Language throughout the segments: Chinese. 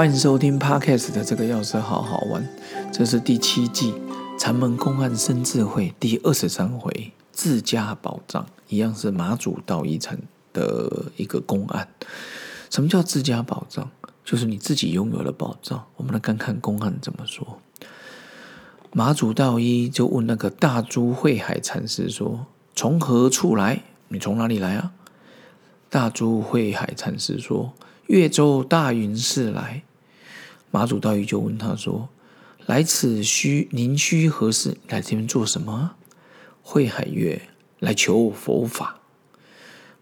欢迎收听 Podcast 的这个钥匙好好玩，这是第七季禅门公案生智慧第二十三回自家宝藏，一样是马祖道一禅的一个公案。什么叫自家宝藏？就是你自己拥有的宝藏。我们来看看公案怎么说。马祖道一就问那个大珠慧海禅师说：“从何处来？你从哪里来啊？”大珠慧海禅师说。越州大云寺来，马祖道一就问他说：“来此需您需何事？来这边做什么？”慧海曰来求佛法。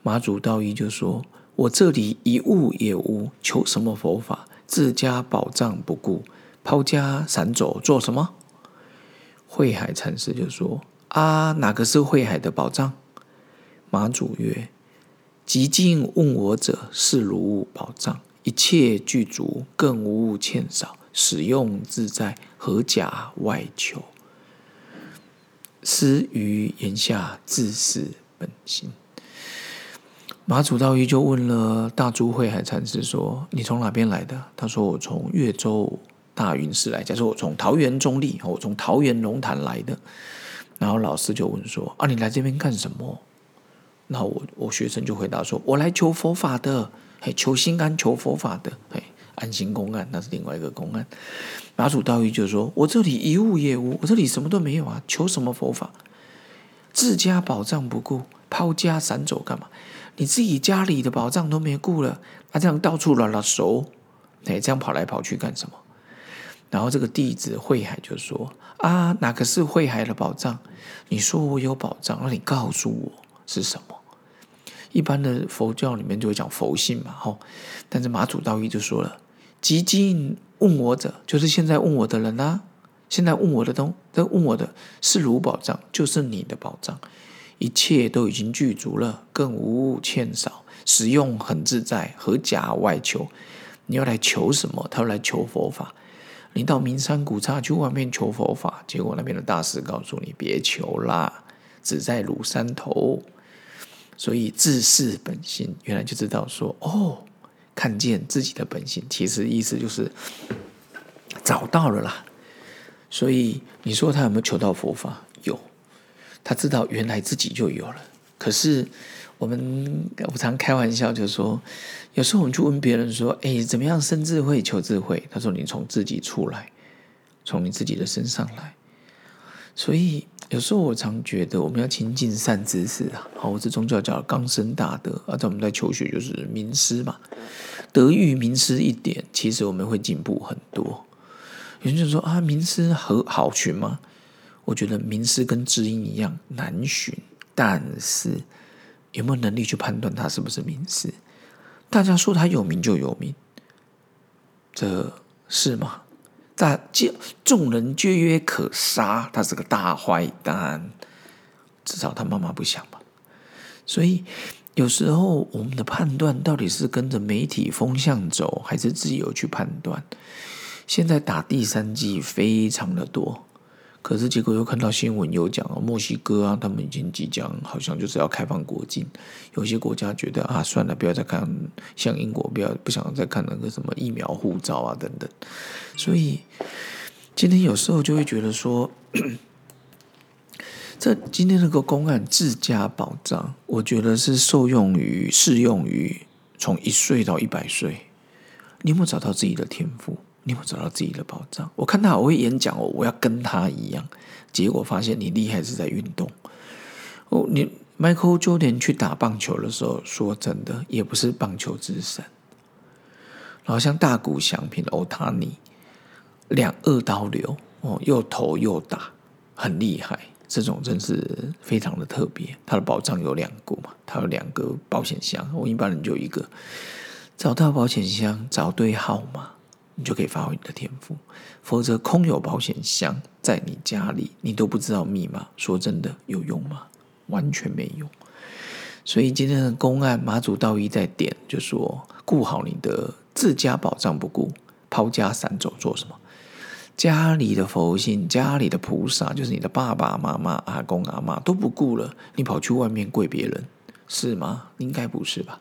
马祖道一就说：“我这里一物也无，求什么佛法？自家宝藏不顾，抛家散走做什么？”慧海禅师就说：“啊，哪个是慧海的宝藏？”马祖曰。极尽问我者，是如宝藏，一切具足，更无欠少，使用自在，何假外求？思于言下，自是本心。马祖道一就问了大珠慧海禅师说：“你从哪边来的？”他说：“我从越州大云寺来。假设我从桃园中立，我从桃园龙潭来的。”然后老师就问说：“啊，你来这边干什么？”那我我学生就回答说：“我来求佛法的，嘿，求心安，求佛法的，嘿，安心公案，那是另外一个公案。”马祖道一就说：“我这里一物也无，我这里什么都没有啊，求什么佛法？自家宝藏不顾，抛家闪走干嘛？你自己家里的宝藏都没顾了，那这样到处拉拉手，哎，这样跑来跑去干什么？”然后这个弟子慧海就说：“啊，哪个是慧海的宝藏？你说我有宝藏，那你告诉我是什么？”一般的佛教里面就会讲佛性嘛，吼。但是马祖道一就说了：“极尽问我者，就是现在问我的人呐。现在问我的东，这问我的是如宝藏，就是你的宝藏，一切都已经具足了，更无欠少，使用很自在，何假外求？你要来求什么？他要来求佛法。你到名山古刹去外面求佛法，结果那边的大师告诉你别求啦，只在庐山头。”所以自是本心，原来就知道说哦，看见自己的本性，其实意思就是找到了啦。所以你说他有没有求到佛法？有，他知道原来自己就有了。可是我们我常开玩笑就说，有时候我们去问别人说：“哎，怎么样生智慧、求智慧？”他说：“你从自己出来，从你自己的身上来。”所以。有时候我常觉得我们要亲近善知识啊，好，我这宗教叫刚生大德，而且我们在求学就是名师嘛，德育名师一点，其实我们会进步很多。有人就说啊，名师和好寻吗？我觉得名师跟知音一样难寻，但是有没有能力去判断他是不是名师？大家说他有名就有名，这是吗？大众众人皆曰可杀，他是个大坏蛋。至少他妈妈不想吧。所以有时候我们的判断到底是跟着媒体风向走，还是自由去判断？现在打第三季非常的多。可是结果又看到新闻有讲啊，墨西哥啊，他们已经即将好像就是要开放国境。有些国家觉得啊，算了，不要再看，像英国不要不想再看那个什么疫苗护照啊等等。所以今天有时候就会觉得说，这今天这个公案自家保障，我觉得是受用于适用于从一岁到一百岁，你有没有找到自己的天赋？你有找到自己的宝藏？我看他好会演讲哦，我要跟他一样。结果发现你厉害是在运动哦。你 Michael Jordan 去打棒球的时候，说真的也不是棒球之神。然后像大谷翔平、欧塔尼两二刀流哦，又投又打，很厉害。这种真是非常的特别。他的宝藏有两个嘛，他有两个保险箱，我一般人就一个。找到保险箱，找对号码。你就可以发挥你的天赋，否则空有保险箱在你家里，你都不知道密码。说真的，有用吗？完全没用。所以今天的公案，马祖道一在点，就说顾好你的自家宝藏不顾，抛家散走做什么？家里的佛性、家里的菩萨，就是你的爸爸妈妈、阿公阿妈都不顾了，你跑去外面跪别人，是吗？应该不是吧？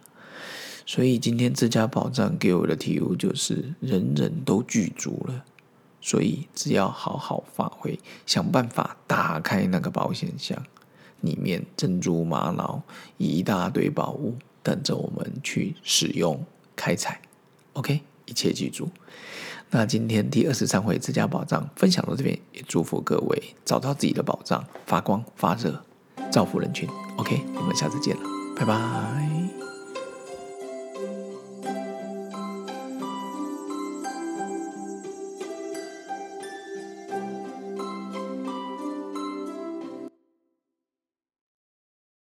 所以今天这家宝藏给我的体悟就是，人人都具足了，所以只要好好发挥，想办法打开那个保险箱，里面珍珠玛瑙一大堆宝物等着我们去使用开采。OK，一切记住。那今天第二十三回这家宝藏分享到这边，也祝福各位找到自己的宝藏，发光发热，造福人群。OK，我们下次见了，拜拜。